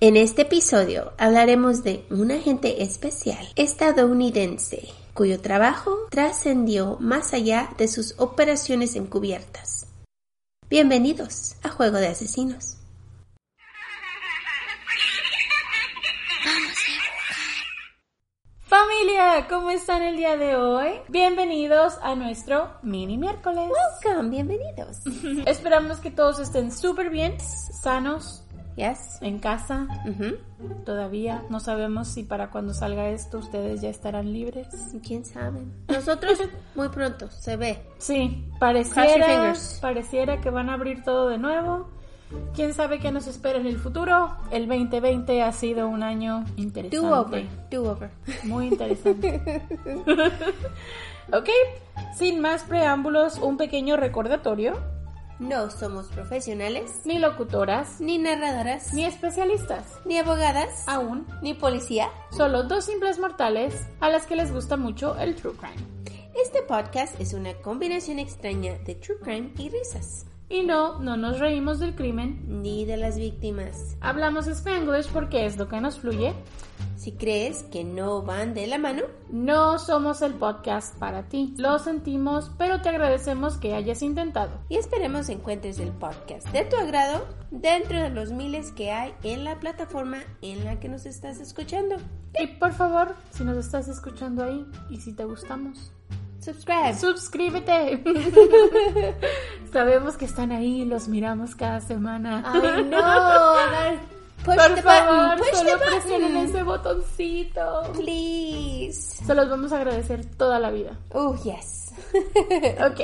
En este episodio hablaremos de un agente especial estadounidense cuyo trabajo trascendió más allá de sus operaciones encubiertas. Bienvenidos a Juego de Asesinos. Familia, ¿cómo están el día de hoy? Bienvenidos a nuestro mini miércoles. Welcome, bienvenidos. Esperamos que todos estén súper bien, sanos, Yes. en casa. Todavía no sabemos si para cuando salga esto ustedes ya estarán libres. ¿Quién sabe? Nosotros muy pronto, se ve. Sí, pareciera, pareciera que van a abrir todo de nuevo. ¿Quién sabe qué nos espera en el futuro? El 2020 ha sido un año interesante. Do over, do over. Muy interesante. ok, sin más preámbulos, un pequeño recordatorio. No somos profesionales, Ni locutoras, ni narradoras, ni especialistas. ni abogadas, Aún, ni policía. solo dos simples mortales a las que les gusta mucho el true crime. Este podcast es una combinación extraña de true crime y risas, Y no, no nos reímos del crimen. ni de las víctimas. Hablamos spanglish porque es lo que nos fluye. Si crees que no van de la mano, No somos el podcast para ti. Lo sentimos, pero te agradecemos que hayas intentado. y esperemos encuentres el podcast de tu agrado dentro de los miles que hay en la plataforma en la que nos estás escuchando. Y por favor, si nos estás escuchando ahí y si te gustamos, Subscribe. suscríbete. Sabemos que están ahí, los miramos cada semana. Ay, no. Push por the favor, button. Push solo the presionen button. ese botoncito. Please. Se los vamos a agradecer toda la vida. Oh, yes. Ok,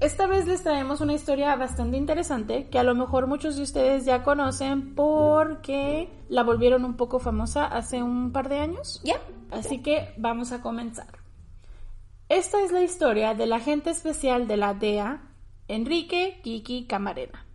esta vez les traemos una historia bastante interesante que a lo mejor muchos de ustedes ya conocen porque la volvieron un poco famosa hace un par de años. Ya. Así que vamos a comenzar. Esta es la historia del agente especial de la DEA, Enrique Kiki Camarena.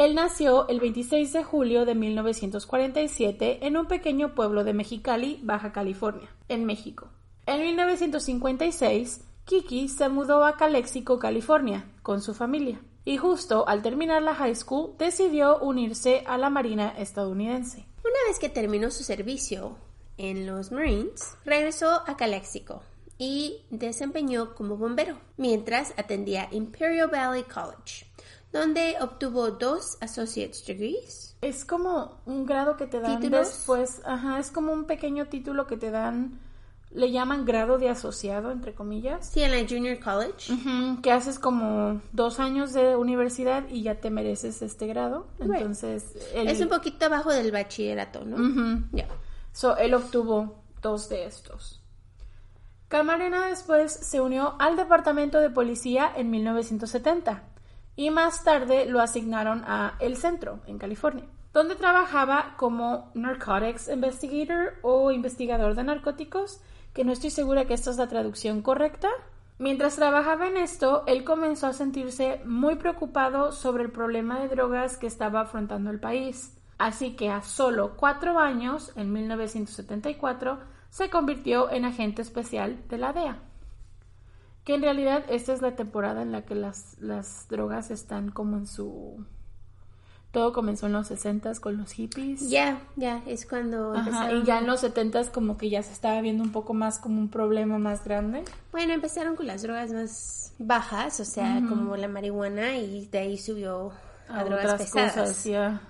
Él nació el 26 de julio de 1947 en un pequeño pueblo de Mexicali, Baja California, en México. En 1956, Kiki se mudó a Calexico, California, con su familia, y justo al terminar la high school decidió unirse a la Marina estadounidense. Una vez que terminó su servicio en los Marines, regresó a Calexico y desempeñó como bombero, mientras atendía Imperial Valley College, donde obtuvo dos Associate's Degrees. Es como un grado que te dan ¿Títulos? después, ajá, es como un pequeño título que te dan, le llaman grado de asociado, entre comillas. Sí, en la Junior College. Que haces como dos años de universidad y ya te mereces este grado. Right. Entonces, él, Es un poquito abajo del bachillerato, ¿no? Ujú. Ya. So, él obtuvo dos de estos. Camarena después se unió al departamento de policía en 1970 y más tarde lo asignaron a El Centro, en California, donde trabajaba como Narcotics Investigator o investigador de narcóticos, que no estoy segura que esta es la traducción correcta. Mientras trabajaba en esto, él comenzó a sentirse muy preocupado sobre el problema de drogas que estaba afrontando el país. Así que a solo cuatro años, en 1974, se convirtió en agente especial de la DEA. Que en realidad esta es la temporada en la que las, las drogas están como en su... Todo comenzó en los 60 con los hippies. Ya, ya, es cuando Ajá, y ya en los 70 como que ya se estaba viendo un poco más como un problema más grande. Bueno, empezaron con las drogas más bajas, o sea, como la marihuana, y de ahí subió a, A drogas otras pesadas. cosas. Ya.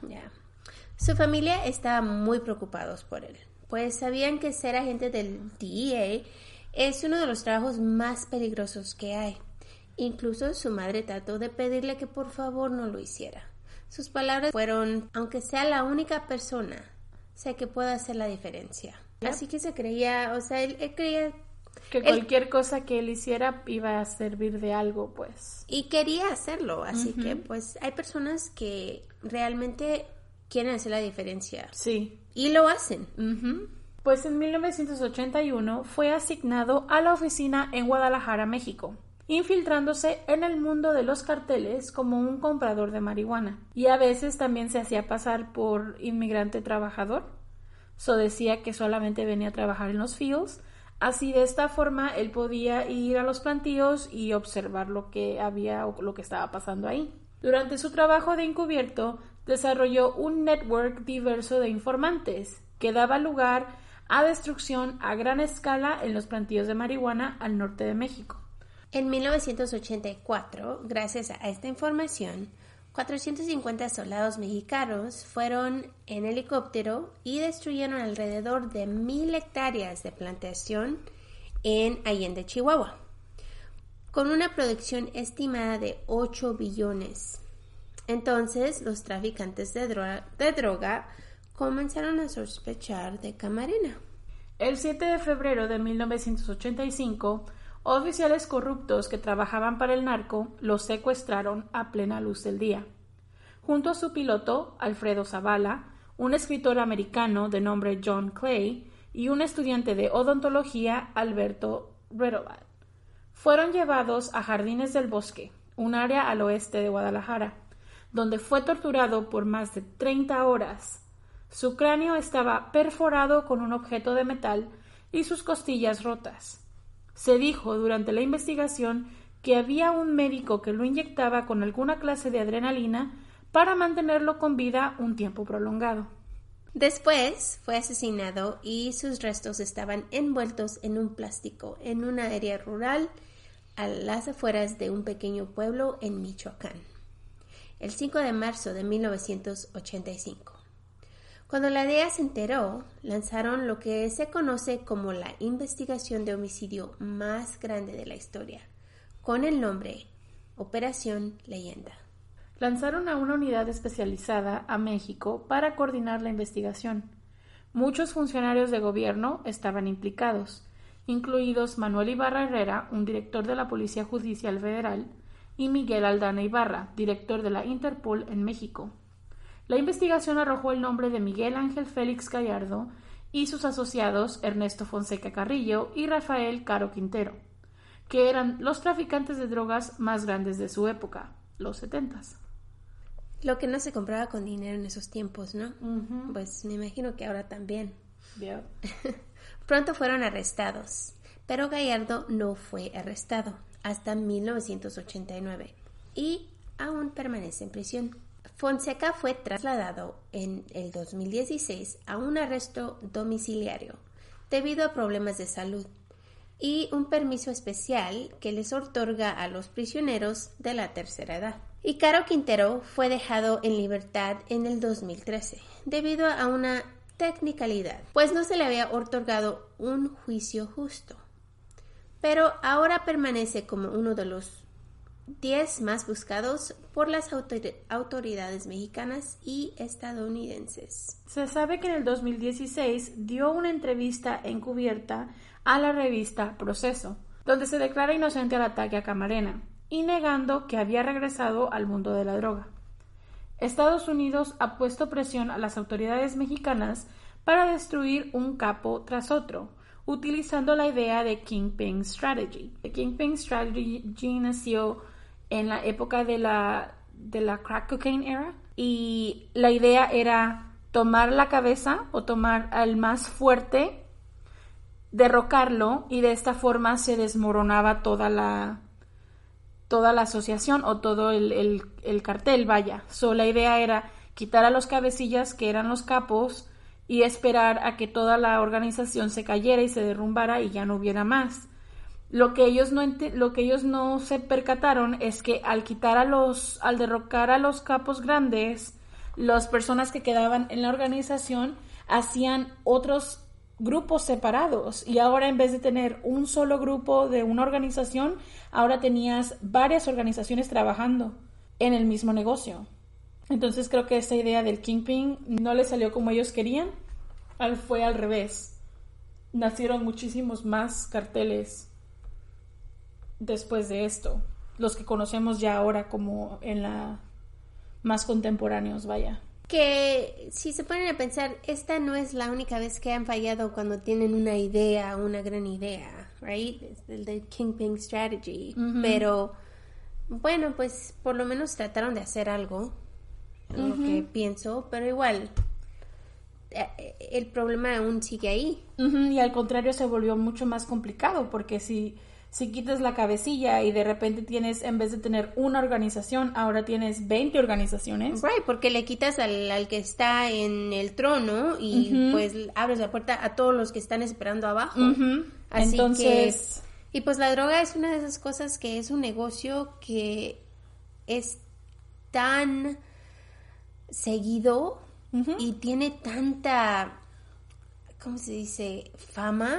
Su familia estaba muy preocupados por él, pues sabían que ser agente del DEA es uno de los trabajos más peligrosos que hay. Incluso su madre trató de pedirle que por favor no lo hiciera. Sus palabras fueron, aunque sea la única persona, sé que puedo hacer la diferencia. Así que se creía, o sea, él, creía que cualquier cosa que él hiciera iba a servir de algo, pues. Y quería hacerlo, así que pues hay personas que realmente quieren hacer la diferencia. Sí. Y lo hacen. Pues en 1981 fue asignado a la oficina en Guadalajara, México, infiltrándose en el mundo de los carteles como un comprador de marihuana. Y a veces también se hacía pasar por inmigrante trabajador. So decía que solamente venía a trabajar en los fields. Así de esta forma él podía ir a los plantíos y observar lo que había o lo que estaba pasando ahí. Durante su trabajo de encubierto desarrolló un network diverso de informantes que daba lugar a destrucción a gran escala en los plantíos de marihuana al norte de México. En 1984, gracias a esta información, 450 soldados mexicanos fueron en helicóptero y destruyeron alrededor de mil hectáreas de plantación en Allende, Chihuahua, con una producción estimada de 8 billones. Entonces, los traficantes de, de droga comenzaron a sospechar de Camarena. El 7 de febrero de 1985, oficiales corruptos que trabajaban para el narco los secuestraron a plena luz del día. Junto a su piloto, Alfredo Zavala, un escritor americano de nombre John Clay y un estudiante de odontología, Alberto Redolat. Fueron llevados a Jardines del Bosque, un área al oeste de Guadalajara, donde fue torturado por más de 30 horas su cráneo estaba perforado con un objeto de metal y sus costillas rotas. Se dijo durante la investigación que había un médico que lo inyectaba con alguna clase de adrenalina para mantenerlo con vida un tiempo prolongado. Después fue asesinado y sus restos estaban envueltos en un plástico en una área rural a las afueras de un pequeño pueblo en Michoacán. El 5 de marzo de 1985. Cuando la DEA se enteró, lanzaron lo que se conoce como la investigación de homicidio más grande de la historia, con el nombre Operación Leyenda. Lanzaron a una unidad especializada a México para coordinar la investigación. Muchos funcionarios de gobierno estaban implicados, incluidos Manuel Ibarra Herrera, un director de la Policía Judicial Federal, y Miguel Aldana Ibarra, director de la Interpol en México. La investigación arrojó el nombre de Miguel Ángel Félix Gallardo y sus asociados Ernesto Fonseca Carrillo y Rafael Caro Quintero, que eran los traficantes de drogas más grandes de su época, los setentas. Lo que no se compraba con dinero en esos tiempos, ¿no? Pues me imagino que ahora también. Pronto fueron arrestados, pero Gallardo no fue arrestado hasta 1989 y aún permanece en prisión. Fonseca fue trasladado en el 2016 a un arresto domiciliario debido a problemas de salud y un permiso especial que les otorga a los prisioneros de la tercera edad. Y Caro Quintero fue dejado en libertad en el 2013 debido a una technicalidad, pues no se le había otorgado un juicio justo. Pero ahora permanece como uno de los 10 más buscados por las autoridades mexicanas y estadounidenses. Se sabe que en el 2016 dio una entrevista encubierta a la revista Proceso, donde se declara inocente al ataque a Camarena y negando que había regresado al mundo de la droga. Estados Unidos ha puesto presión a las autoridades mexicanas para destruir un capo tras otro, utilizando la idea de Kingpin Strategy. The Kingpin Strategy nació en la época de la, de la crack cocaine era y la idea era tomar la cabeza o tomar al más fuerte, derrocarlo y de esta forma se desmoronaba toda la toda la asociación o todo el, el, cartel, vaya. So, la idea era quitar a los cabecillas que eran los capos y esperar a que toda la organización se cayera y se derrumbara y ya no hubiera más. Lo que ellos no lo que ellos no se percataron es que al quitar a los al derrocar a los capos grandes, las personas que quedaban en la organización hacían otros grupos separados y ahora en vez de tener un solo grupo de una organización, ahora tenías varias organizaciones trabajando en el mismo negocio. Entonces creo que esta idea del Kingpin no le salió como ellos querían, fue al revés. Nacieron muchísimos más carteles después de esto, los que conocemos ya ahora como en la más contemporáneos, vaya que si se ponen a pensar, esta no es la única vez que han fallado cuando tienen una idea, una gran idea, right? El de Kingpin Strategy. Pero bueno, pues por lo menos trataron de hacer algo, lo que pienso, pero igual eh, el problema aún sigue ahí. Y al contrario se volvió mucho más complicado porque si si quitas la cabecilla y de repente tienes, en vez de tener una organización, ahora tienes 20 organizaciones. Right, porque le quitas al, que está en el trono y pues abres la puerta a todos los que están esperando abajo. Así Entonces... Que, y pues la droga es una de esas cosas que es un negocio que es tan seguido y tiene tanta, ¿cómo se dice? Fama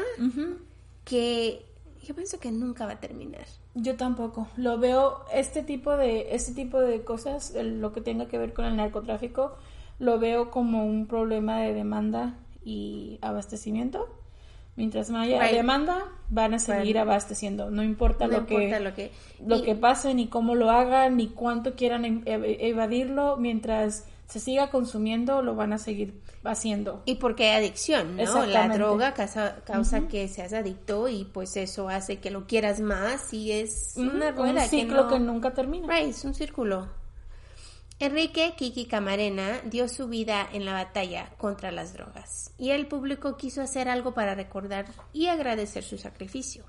que yo pienso que nunca va a terminar. Yo tampoco. Lo veo este tipo de este tipo de cosas, lo que tenga que ver con el narcotráfico, lo veo como un problema de demanda y abastecimiento. Mientras no haya demanda, van a seguir abasteciendo. No importa, lo, que, lo que lo que pase, ni cómo lo hagan, ni cuánto quieran em, evadirlo, mientras se siga consumiendo, lo van a seguir haciendo. Y porque hay adicción, ¿no? La droga causa, causa que seas adicto y pues eso hace que lo quieras más y es una rueda un ciclo que, nunca termina. Right, es un círculo. Enrique Kiki Camarena dio su vida en la batalla contra las drogas y el público quiso hacer algo para recordar y agradecer su sacrificio.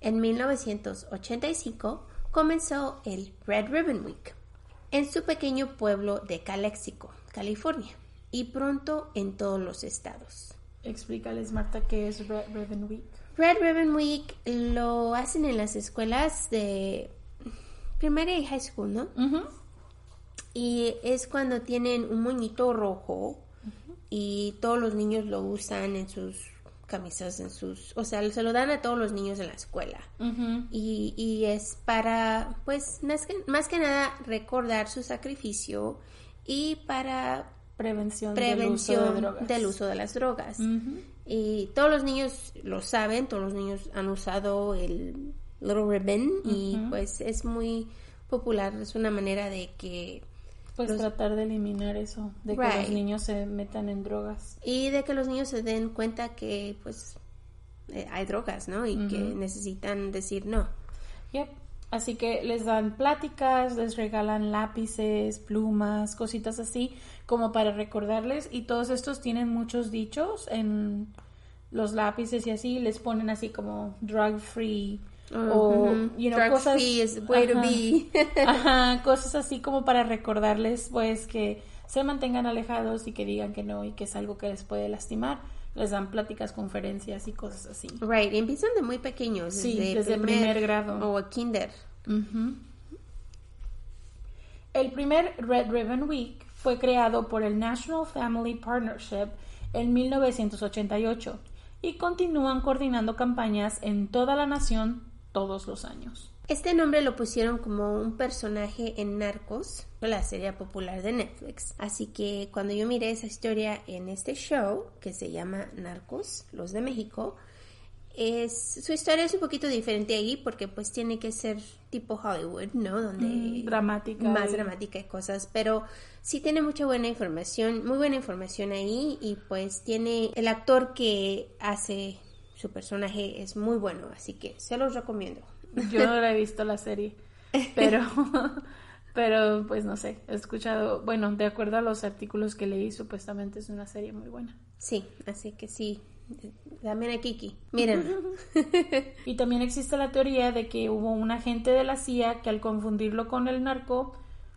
En 1985 comenzó el Red Ribbon Week, en su pequeño pueblo de Calexico, California, y pronto en todos los estados. Explícales, Marta, qué es Red Ribbon Week. Red Ribbon Week lo hacen en las escuelas de primaria y high school, ¿no? Y es cuando tienen un moñito rojo y todos los niños lo usan en sus camisas en sus, o sea, se lo dan a todos los niños de la escuela. y, y, es para, pues, más que, más que nada recordar su sacrificio y para prevención, prevención del, uso de las drogas. Y todos los niños lo saben, todos los niños han usado el Little Ribbon y pues es muy popular, es una manera de que pues tratar de eliminar eso, de que los niños se metan en drogas. Y de que los niños se den cuenta que pues eh, hay drogas, ¿no? Y que necesitan decir no. Yep. Así que les dan pláticas, les regalan lápices, plumas, cositas así, como para recordarles. Y todos estos tienen muchos dichos en los lápices y así, les ponen así como drug free, o you know, cosas cosas así como para recordarles pues que se mantengan alejados y que digan que no y que es algo que les puede lastimar. Les dan pláticas conferencias y cosas así. Right empiezan de muy pequeños sí desde, el primer, grado. o kinder. El primer Red Ribbon Week fue creado por el National Family Partnership en 1988 y continúan coordinando campañas en toda la nación todos los años. Este nombre lo pusieron como un personaje en Narcos, la serie popular de Netflix. Así que cuando yo miré esa historia en este show, que se llama Narcos, los de México, es, su historia es un poquito diferente ahí porque pues tiene que ser tipo Hollywood, ¿no? Donde mm, dramática. Más dramática y cosas, pero sí tiene mucha buena información, muy buena información ahí y pues tiene el actor que hace su personaje es muy bueno, así que se los recomiendo. Yo no la he visto la serie, pero, pero pues no sé, he escuchado, bueno, de acuerdo a los artículos que leí, supuestamente es una serie muy buena. Sí, así que sí, también a Kiki, miren. y también existe la teoría de que hubo un agente de la CIA que al confundirlo con el narco,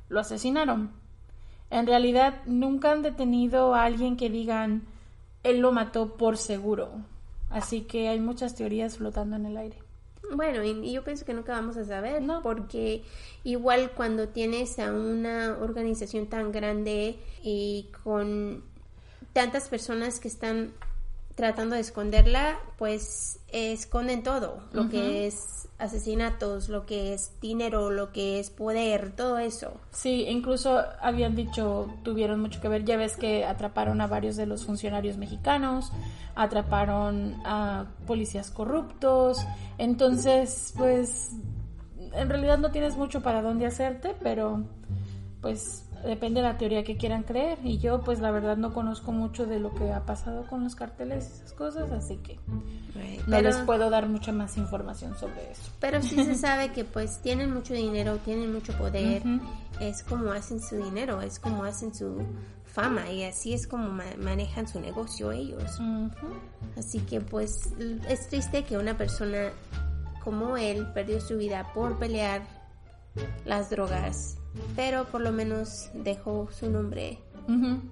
lo asesinaron. En realidad, nunca han detenido a alguien que digan, él lo mató por seguro. Así que hay muchas teorías flotando en el aire. Bueno, y, yo pienso que nunca vamos a saber, ¿no? Porque igual cuando tienes a una organización tan grande y con tantas personas que están tratando de esconderla, pues esconden todo, lo que es asesinatos, lo que es dinero, lo que es poder, todo eso. Sí, incluso habían dicho, tuvieron mucho que ver, ya ves que atraparon a varios de los funcionarios mexicanos, atraparon a policías corruptos, entonces pues en realidad no tienes mucho para dónde hacerte, pero pues depende de la teoría que quieran creer. Y yo pues la verdad no conozco mucho de lo que ha pasado con los carteles y esas cosas así que no les puedo dar mucha más información sobre eso. Pero sí se sabe que pues tienen mucho dinero tienen mucho poder. Es como hacen su dinero es como hacen su fama y así es como manejan su negocio ellos. Así que pues es triste que una persona como él perdió su vida por pelear las drogas pero por lo menos dejó su nombre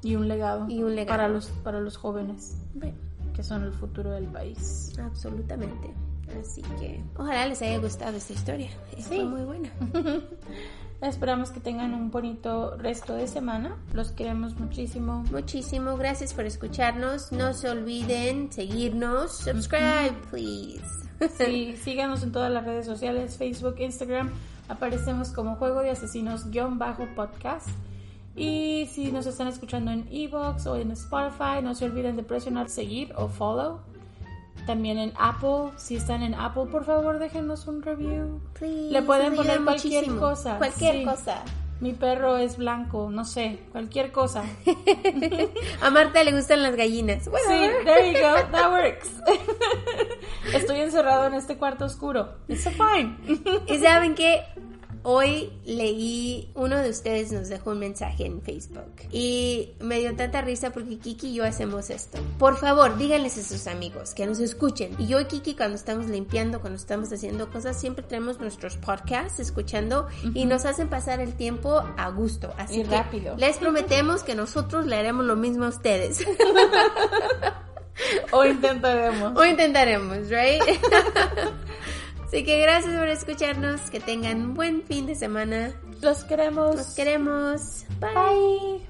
y un legado y un legado para los para los jóvenes que son el futuro del país absolutamente así que ojalá les haya gustado esta historia fue muy buena Esperamos que tengan un bonito resto de semana. Los queremos muchísimo. Muchísimo. Gracias por escucharnos. No se olviden seguirnos. Subscribe, please. Sí, síganos en todas las redes sociales, Facebook, Instagram, Aparecemos como Juego de Asesinos-podcast. Y si nos están escuchando en Evox o en Spotify, no se olviden de presionar seguir o follow. También en Apple, si están en Apple, por favor déjenos un review. Le pueden poner cualquier cosa. Cualquier cosa. Mi perro es blanco, no sé, cualquier cosa. A Marta le gustan las gallinas. sí, there you go, that works. Estoy encerrado en este cuarto oscuro. It's fine. Y saben que Hoy leí, uno de ustedes nos dejó un mensaje en Facebook y me dio tanta risa porque Kiki y yo hacemos esto. Por favor, díganles a sus amigos que nos escuchen. Y yo y Kiki cuando estamos limpiando, cuando estamos haciendo cosas, siempre tenemos nuestros podcasts escuchando y nos hacen pasar el tiempo a gusto. Así rápido. Les prometemos que nosotros le haremos lo mismo a ustedes. o intentaremos. O intentaremos, right? Así que gracias por escucharnos. Que tengan un buen fin de semana. Los queremos. Los queremos. Bye.